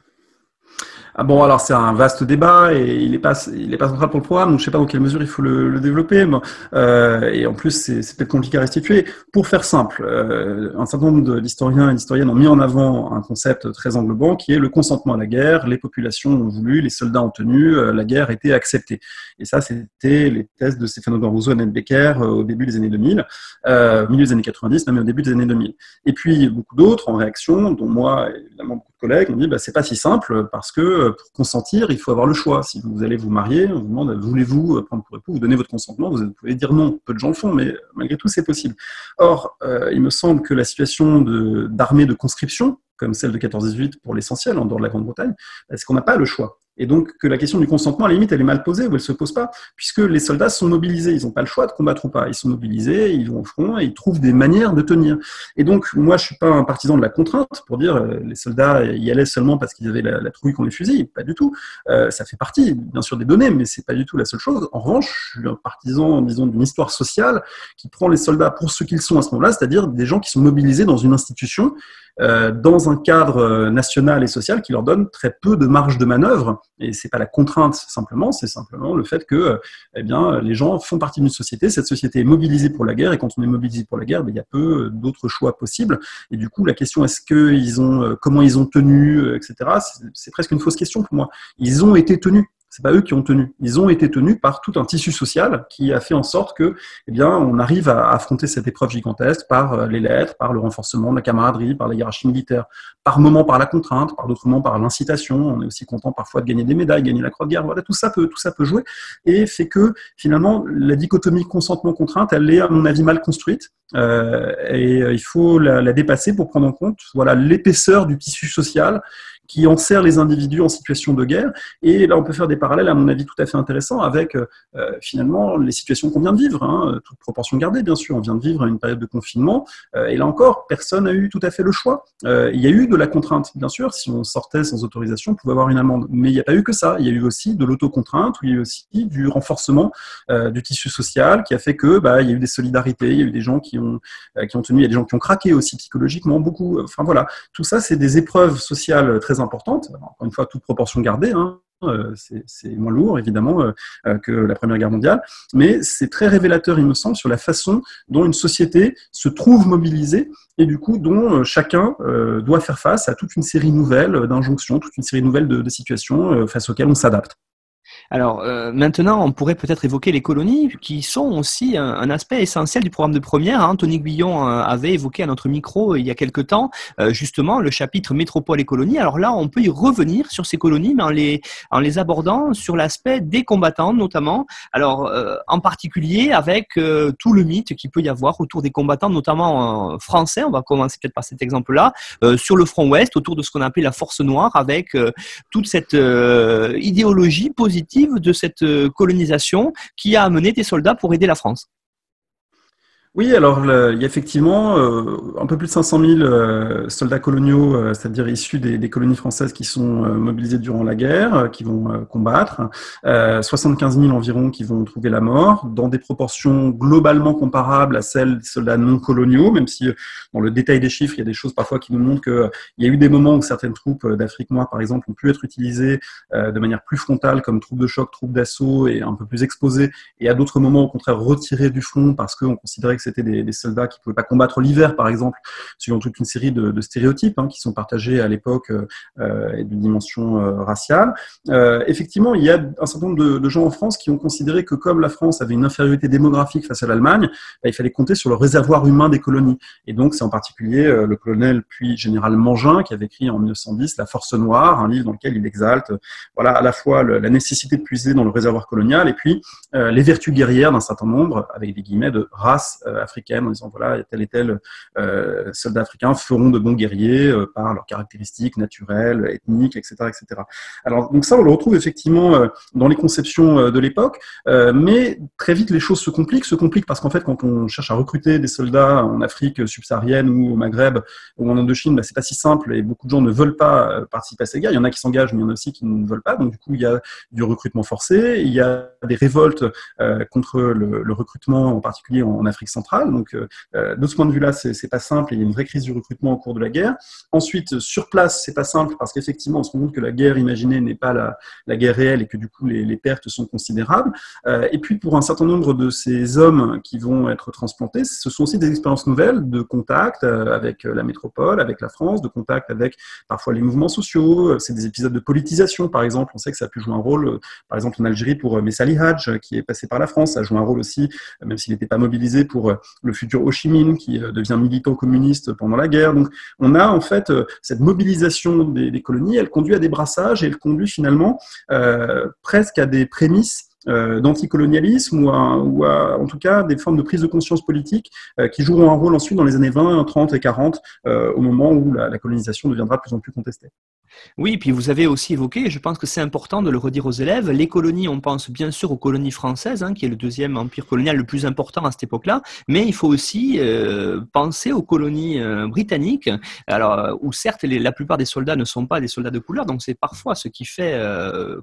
Ah bon, alors c'est un vaste débat et il n'est pas, central pour le programme, donc je sais pas dans quelle mesure il faut le, développer. euh, et en plus, c'est peut-être compliqué à restituer. Pour faire simple, euh, un certain nombre d'historiens et d'historiennes ont mis en avant un concept très englobant qui est le consentement à la guerre. Les populations ont voulu, les soldats ont tenu, euh, la guerre était acceptée. Et ça, c'était les thèses de Stéphano Rousseau et Annette Becker au début des années 2000, euh, milieu des années 90, même au début des années 2000. Et puis beaucoup d'autres en réaction, dont moi, évidemment beaucoup collègues, ont dit bah, c'est pas si simple parce que euh, pour consentir, il faut avoir le choix. Si vous allez vous marier, on vous demande voulez-vous prendre pour époux, vous donnez votre consentement, vous pouvez dire non. Peu de gens le font, mais malgré tout, c'est possible. Or, euh, il me semble que la situation d'armée de, de conscription, comme celle de 14-18 pour l'essentiel, en dehors de la Grande-Bretagne, est-ce qu'on n'a pas le choix? Et donc que la question du consentement, à la limite, elle est mal posée ou elle se pose pas, puisque les soldats sont mobilisés, ils n'ont pas le choix de combattre ou pas. Ils sont mobilisés, ils vont au front et ils trouvent des manières de tenir. Et donc, moi, je suis pas un partisan de la contrainte pour dire euh, les soldats y allaient seulement parce qu'ils avaient la, trouille qu'on les fusille. Pas du tout. Euh, ça fait partie, bien sûr, des données, mais c'est pas du tout la seule chose. En revanche, je suis un partisan, disons, d'une histoire sociale qui prend les soldats pour ce qu'ils sont à ce moment-là, c'est-à-dire des gens qui sont mobilisés dans une institution euh, dans un cadre national et social qui leur donne très peu de marge de manœuvre. Et c'est pas la contrainte simplement, c'est simplement le fait que, eh bien, les gens font partie d'une société. Cette société est mobilisée pour la guerre, et quand on est mobilisé pour la guerre, ben, il y a peu d'autres choix possibles. Et du coup, la question est-ce que comment ils ont tenu, etc. C'est presque une fausse question pour moi. Ils ont été tenus c'est pas eux qui ont tenu. Ils ont été tenus par tout un tissu social qui a fait en sorte que, eh bien, on arrive à affronter cette épreuve gigantesque par les lettres, par le renforcement de la camaraderie, par la hiérarchie militaire, par moments par la contrainte, par d'autres moments par l'incitation. On est aussi content parfois de gagner des médailles, gagner la croix de guerre. Voilà, tout ça peut, tout ça peut jouer et fait que finalement la dichotomie consentement-contrainte, elle est à mon avis mal construite. Euh, et il faut la, la, dépasser pour prendre en compte voilà l'épaisseur du tissu social qui enserre les individus en situation de guerre. Et là, on peut faire des parallèles, à mon avis, tout à fait intéressants avec euh, finalement les situations qu'on vient de vivre, hein, toute proportion gardée, bien sûr. On vient de vivre une période de confinement, euh, et là encore, personne n'a eu tout à fait le choix. Euh, il y a eu de la contrainte, bien sûr. Si on sortait sans autorisation, on pouvait avoir une amende. Mais il n'y a pas eu que ça. Il y a eu aussi de l'autocontrainte, il y a eu aussi du renforcement du tissu social qui a fait que bah, il y a eu des solidarités, il y a eu des gens qui ont, qui ont tenu, il y a des gens qui ont craqué aussi psychologiquement, beaucoup. Enfin voilà, tout ça, c'est des épreuves sociales très importante, encore une fois, toute proportion gardée, hein, c'est moins lourd évidemment euh, que la Première Guerre mondiale, mais c'est très révélateur, il me semble, sur la façon dont une société se trouve mobilisée et du coup dont chacun euh, doit faire face à toute une série nouvelle d'injonctions, toute une série nouvelle de, situations euh, face auxquelles on s'adapte. Alors euh, maintenant, on pourrait peut-être évoquer les colonies, qui sont aussi un, aspect essentiel du programme de première. Hein. Anthony Guillon euh, avait évoqué à notre micro il y a quelque temps euh, justement le chapitre métropole et colonies. Alors là, on peut y revenir sur ces colonies, mais en les, abordant sur l'aspect des combattants notamment. Alors euh, en particulier avec euh, tout le mythe qu'il peut y avoir autour des combattants, notamment français. On va commencer peut-être par cet exemple-là sur le front ouest, autour de ce qu'on appelle la force noire, avec toute cette idéologie positive de cette colonisation qui a amené des soldats pour aider la France. Oui, alors il y a effectivement euh, un peu plus de 500 000 euh, soldats coloniaux, euh, c'est-à-dire issus des, des, colonies françaises qui sont mobilisés durant la guerre, qui vont combattre, 75 000 environ qui vont trouver la mort, dans des proportions globalement comparables à celles des soldats non coloniaux, même si dans le détail des chiffres, il y a des choses parfois qui nous montrent qu'il y a eu des moments où certaines troupes d'Afrique noire, par exemple, ont pu être utilisées de manière plus frontale comme troupes de choc, troupes d'assaut et un peu plus exposées, et à d'autres moments, au contraire, retirées du front parce qu'on considérait c'était des, soldats qui ne pouvaient pas combattre l'hiver, par exemple, suivant toute une série de, stéréotypes hein, qui sont partagés à l'époque euh, et de dimension euh, raciale. Euh, effectivement, il y a un certain nombre de, gens en France qui ont considéré que comme la France avait une infériorité démographique face à l'Allemagne, bah, il fallait compter sur le réservoir humain des colonies. Et donc, c'est en particulier euh, le colonel puis général Mangin qui avait écrit en 1910 La Force Noire, un livre dans lequel il exalte voilà, à la fois la nécessité de puiser dans le réservoir colonial et puis euh, les vertus guerrières d'un certain nombre, avec des guillemets, de race en disant voilà tel et tel euh, soldat africain feront de bons guerriers euh, par leurs caractéristiques naturelles, ethniques, etc., etc. Alors donc ça on le retrouve effectivement euh, dans les conceptions de l'époque, mais très vite les choses se compliquent, se compliquent parce qu'en fait quand on cherche à recruter des soldats en Afrique subsaharienne ou au Maghreb ou en Indochine, bah, c'est pas si simple et beaucoup de gens ne veulent pas participer à ces guerres. Il y en a qui s'engagent, mais il y en a aussi qui ne veulent pas. Donc du coup il y a du recrutement forcé, il y a des révoltes contre le, recrutement, en particulier en, Afrique centrale. Donc, de ce point de vue-là, c'est pas simple. il y a une vraie crise du recrutement au cours de la guerre. Ensuite, sur place, c'est pas simple parce qu'effectivement, on se rend compte que la guerre imaginée n'est pas la, guerre réelle et que du coup, les, pertes sont considérables. et puis, pour un certain nombre de ces hommes qui vont être transplantés, ce sont aussi des expériences nouvelles de contact avec la métropole, avec la France, de contact avec parfois les mouvements sociaux. C'est des épisodes de politisation, par exemple. On sait que ça a pu jouer un rôle, par exemple en Algérie pour Messali Hadj, qui est passé par la France. Ça a un rôle aussi, même s'il n'était pas mobilisé, pour le futur Ho Chi Minh, qui devient militant communiste pendant la guerre. Donc, on a en fait cette mobilisation des, colonies. Elle conduit à des brassages et elle conduit finalement euh, presque à des prémices euh, d'anticolonialisme ou, en tout cas des formes de prise de conscience politique euh, qui joueront un rôle ensuite dans les années 20, 30 et 40 euh, au moment où la, colonisation deviendra de plus en plus contestée. Oui, puis vous avez aussi évoqué, et je pense que c'est important de le redire aux élèves, les colonies, on pense bien sûr aux colonies françaises, hein, qui est le deuxième empire colonial le plus important à cette époque-là, mais il faut aussi penser aux colonies britanniques, alors où certes la plupart des soldats ne sont pas des soldats de couleur, donc c'est parfois ce qui fait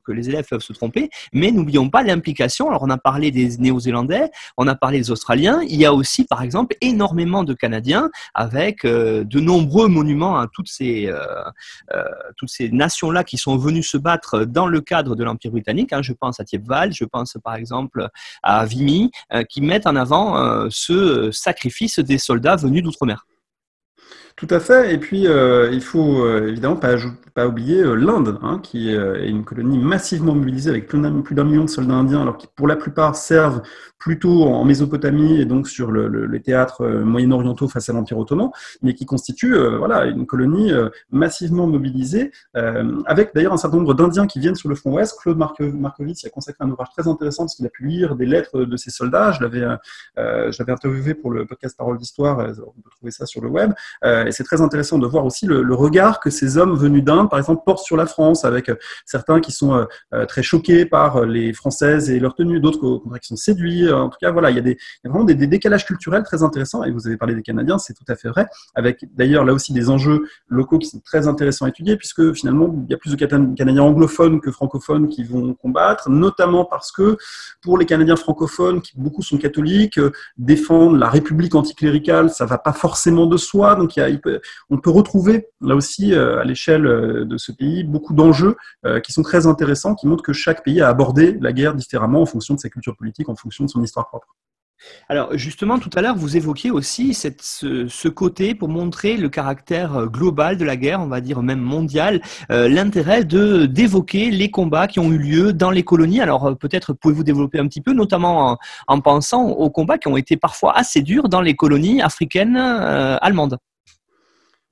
que les élèves peuvent se tromper, mais n'oublions pas l'implication, alors on a parlé des Néo-Zélandais, on a parlé des Australiens, il y a aussi par exemple énormément de Canadiens avec de nombreux monuments à toutes ces toutes ces nations-là qui sont venues se battre dans le cadre de l'Empire britannique. Hein. je pense à Thiepval, je pense par exemple à Vimy, euh, qui mettent en avant euh, ce sacrifice des soldats venus d'outre-mer. Tout à fait. Et puis, euh, il faut euh, évidemment pas, pas oublier euh, l'Inde, hein, qui est une colonie massivement mobilisée avec plus d'un million de soldats indiens, alors qui pour la plupart servent plutôt en Mésopotamie et donc sur le, le, les théâtres moyen-orientaux face à l'Empire ottoman, mais qui constitue voilà une colonie massivement mobilisée, avec d'ailleurs un certain nombre d'Indiens qui viennent sur le front ouest. Claude Markovitz a consacré un ouvrage très intéressant parce qu'il a pu lire des lettres de ces soldats. Je l'avais euh, interviewé pour le podcast Parole d'Histoire. On peut trouver ça sur le web c'est très intéressant de voir aussi le, regard que ces hommes venus d'Inde, par exemple, portent sur la France, avec euh, certains qui sont euh, euh, très choqués par les Françaises et leur tenue, d'autres qui sont séduits. En tout cas, voilà, il y a, des, vraiment des, décalages culturels très intéressants. Et vous avez parlé des Canadiens, c'est tout à fait vrai, avec d'ailleurs là aussi des enjeux locaux qui sont très intéressants à étudier, puisque finalement, il y a plus de Canadiens anglophones que francophones qui vont combattre, notamment parce que pour les Canadiens francophones, qui beaucoup sont catholiques, défendre la République anticléricale, ça va pas forcément de soi. Donc il y a, on peut retrouver là aussi euh, à l'échelle euh, de ce pays beaucoup d'enjeux euh, qui sont très intéressants, qui montrent que chaque pays a abordé la guerre différemment en fonction de sa culture politique, en fonction de son histoire propre. Alors justement, tout à l'heure, vous évoquiez aussi ce, côté pour montrer le caractère global de la guerre, on va dire même mondial, l'intérêt d'évoquer les combats qui ont eu lieu dans les colonies. Alors peut-être pouvez-vous développer un petit peu, notamment en, pensant aux combats qui ont été parfois assez durs dans les colonies africaines allemandes.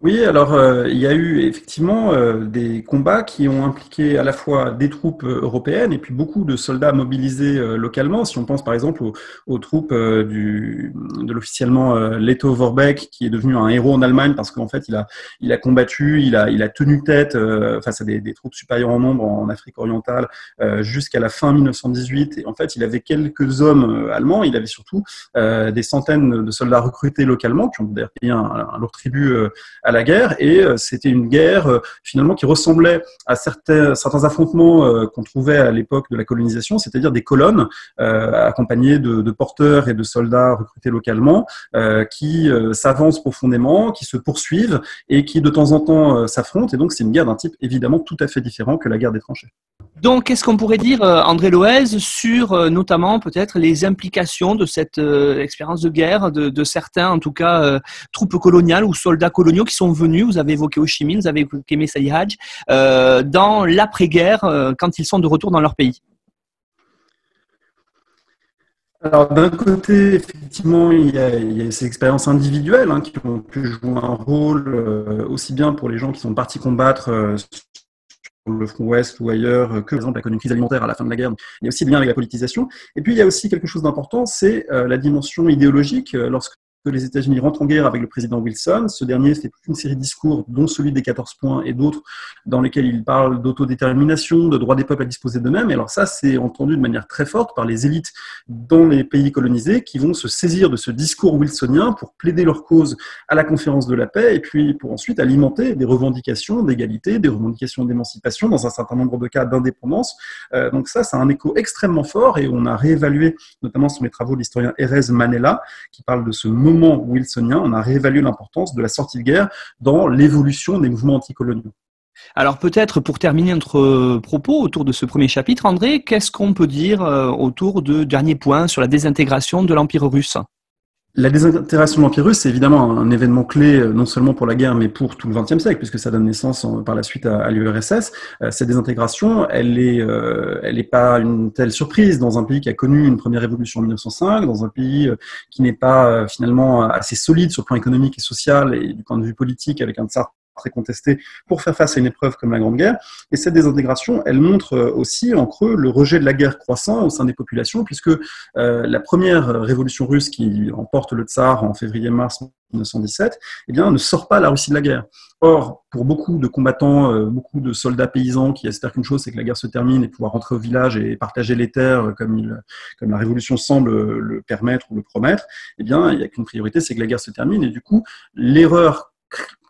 Oui, alors euh, il y a eu effectivement euh, des combats qui ont impliqué à la fois des troupes euh, européennes et puis beaucoup de soldats mobilisés localement. Si on pense par exemple aux, troupes du, de l'officiellement Leto Vorbeck, qui est devenu un héros en Allemagne parce qu'en fait il a, il a combattu, il a, il a tenu tête face à des, des, troupes supérieures en nombre en Afrique orientale jusqu'à la fin 1918. Et en fait, il avait quelques hommes allemands, il avait surtout des centaines de soldats recrutés localement qui ont d'ailleurs payé un, un lourd tribut à la guerre et euh, c'était une guerre euh, finalement qui ressemblait à certains, affrontements euh, qu'on trouvait à l'époque de la colonisation, c'est-à-dire des colonnes accompagnées de, porteurs et de soldats recrutés localement qui s'avancent profondément, qui se poursuivent et qui de temps en temps s'affrontent. Et donc c'est une guerre d'un type évidemment tout à fait différent que la guerre des tranchées. Donc, qu'est-ce qu'on pourrait dire, André Loez, sur notamment peut-être les implications de cette expérience de guerre de, certains, en tout cas, troupes coloniales ou soldats coloniaux qui sont venus, vous avez évoqué Ho vous avez évoqué Messai Hadj, euh, dans l'après-guerre, euh, quand ils sont de retour dans leur pays alors d'un côté, effectivement, il y, a, ces expériences individuelles hein, qui ont pu jouer un rôle euh, aussi bien pour les gens qui sont partis combattre sur le front ouest ou ailleurs que, par exemple, la crise alimentaire à la fin de la guerre. Il y a aussi le lien avec la politisation. Et puis, il y a aussi quelque chose d'important, c'est la dimension idéologique. Lorsque que les États-Unis rentrent en guerre avec le président Wilson. Ce dernier fait toute une série de discours, dont celui des 14 points et d'autres, dans lesquels il parle d'autodétermination, de droit des peuples à disposer d'eux-mêmes. Et alors ça, c'est entendu de manière très forte par les élites dans les pays colonisés qui vont se saisir de ce discours wilsonien pour plaider leur cause à la conférence de la paix et puis pour ensuite alimenter des revendications d'égalité, des revendications d'émancipation, dans un certain nombre de cas d'indépendance. Euh, donc ça, ça a un écho extrêmement fort et on a réévalué, notamment sur les travaux de l'historien Erez Manella, qui parle de ce moment wilsonien, on a réévalué l'importance de la sortie de guerre dans l'évolution des mouvements anticoloniaux. Alors peut-être pour terminer notre propos autour de ce premier chapitre, André, qu'est-ce qu'on peut dire euh, autour de dernier point sur la désintégration de l'Empire russe? La désintégration de l'Empire russe, c'est évidemment un événement clé, euh, non seulement pour la guerre, mais pour tout le XXe siècle, puisque ça donne naissance par la suite à, l'URSS. Euh, cette désintégration, elle est, euh, n'est pas une telle surprise dans un pays qui a connu une première révolution en 1905, dans un pays qui n'est pas finalement assez solide sur le plan économique et social et du point de vue politique, avec un tsar très contesté pour faire face à une épreuve comme la Grande Guerre. Et cette désintégration, elle montre euh, aussi en creux le rejet de la guerre croissant au sein des populations, puisque euh, la première révolution russe qui emporte le tsar en février-mars 1917, eh bien, ne sort pas la Russie de la guerre. Or, pour beaucoup de combattants, euh, beaucoup de soldats paysans qui espèrent qu'une chose, c'est que la guerre se termine et pouvoir rentrer au village et partager les terres comme, il, comme la révolution semble le permettre ou le promettre, eh bien, il n'y a qu'une priorité, c'est que la guerre se termine. Et du coup, l'erreur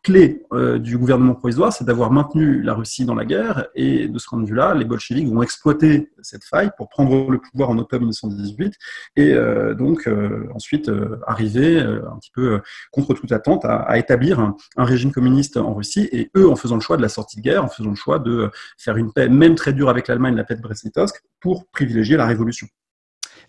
clé euh, du gouvernement provisoire, c'est d'avoir maintenu la Russie dans la guerre. Et de ce point de vue-là, les bolcheviks vont exploiter cette faille pour prendre le pouvoir en octobre 1918 et euh, donc euh, ensuite arriver un petit peu contre toute attente à, établir un, régime communiste en Russie. Et eux, en faisant le choix de la sortie de guerre, en faisant le choix de faire une paix, même très dure avec l'Allemagne, la paix de Brest-Litovsk, pour privilégier la révolution.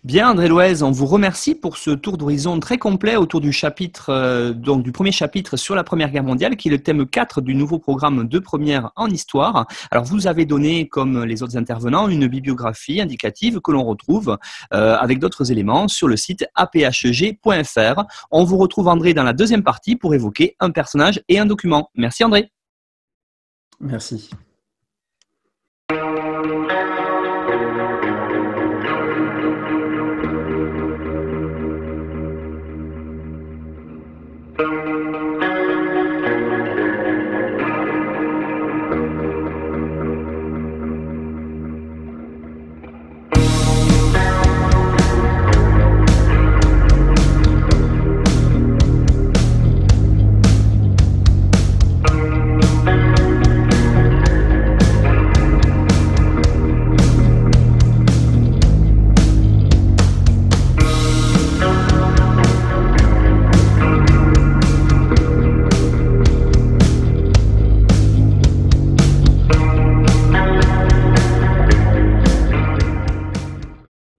Bien, André Loez, on vous remercie pour ce tour d'horizon très complet autour du chapitre, euh, donc du premier chapitre sur la Première Guerre mondiale, qui est le thème 4 du nouveau programme de première en histoire. Alors, vous avez donné, comme les autres intervenants, une bibliographie indicative que l'on retrouve euh, avec d'autres éléments sur le site aphg.fr. On vous retrouve, André, dans la deuxième partie pour évoquer un personnage et un document. Merci, André. Merci.